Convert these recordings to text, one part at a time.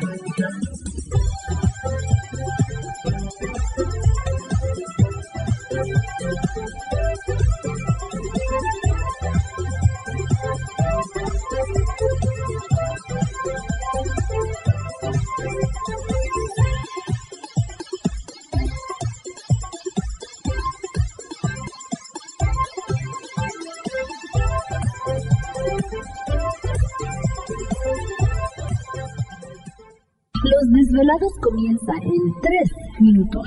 Thank you. Desvelados comienzan en 3 minutos.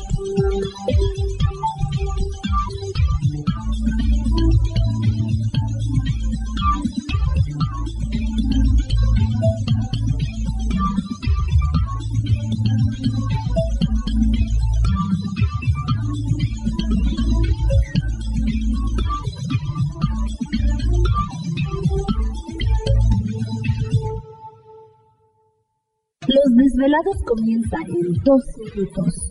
Los desvelados comienzan en 2 minutos.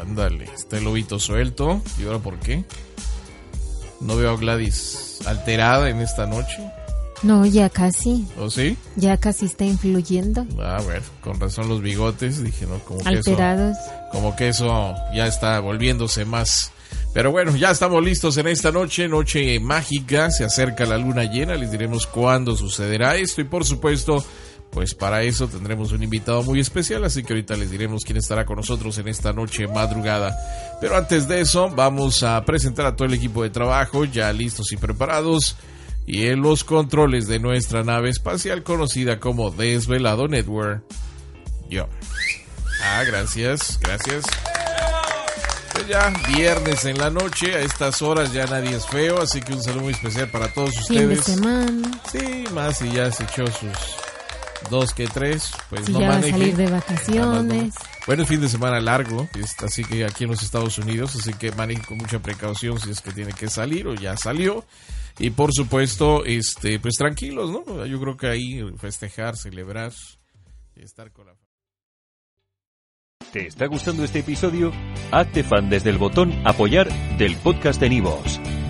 Ándale, está el lobito suelto. ¿Y ahora por qué? No veo a Gladys alterada en esta noche. No, ya casi. ¿O sí? Ya casi está influyendo. Ah, bueno, con razón los bigotes. Dije, no, como Alterados. que eso. Como que eso ya está volviéndose más. Pero bueno, ya estamos listos en esta noche, noche mágica. Se acerca la luna llena. Les diremos cuándo sucederá esto. Y por supuesto pues para eso tendremos un invitado muy especial, así que ahorita les diremos quién estará con nosotros en esta noche madrugada. Pero antes de eso, vamos a presentar a todo el equipo de trabajo ya listos y preparados y en los controles de nuestra nave espacial conocida como Desvelado Network. Yo. Ah, gracias, gracias. Pues ya viernes en la noche, a estas horas ya nadie es feo, así que un saludo muy especial para todos ustedes. Fin de semana. Sí, más y ya se echó sus dos que tres, pues si no ya va a salir de vacaciones. Bueno, es fin de semana largo, es- así que aquí en los Estados Unidos, así que maneje con mucha precaución si es que tiene que salir o ya salió. Y por supuesto, este, pues tranquilos, ¿no? Yo creo que ahí festejar, celebrar, y estar con la ¿Te está gustando este episodio? Hazte fan desde el botón Apoyar del podcast de Nivos.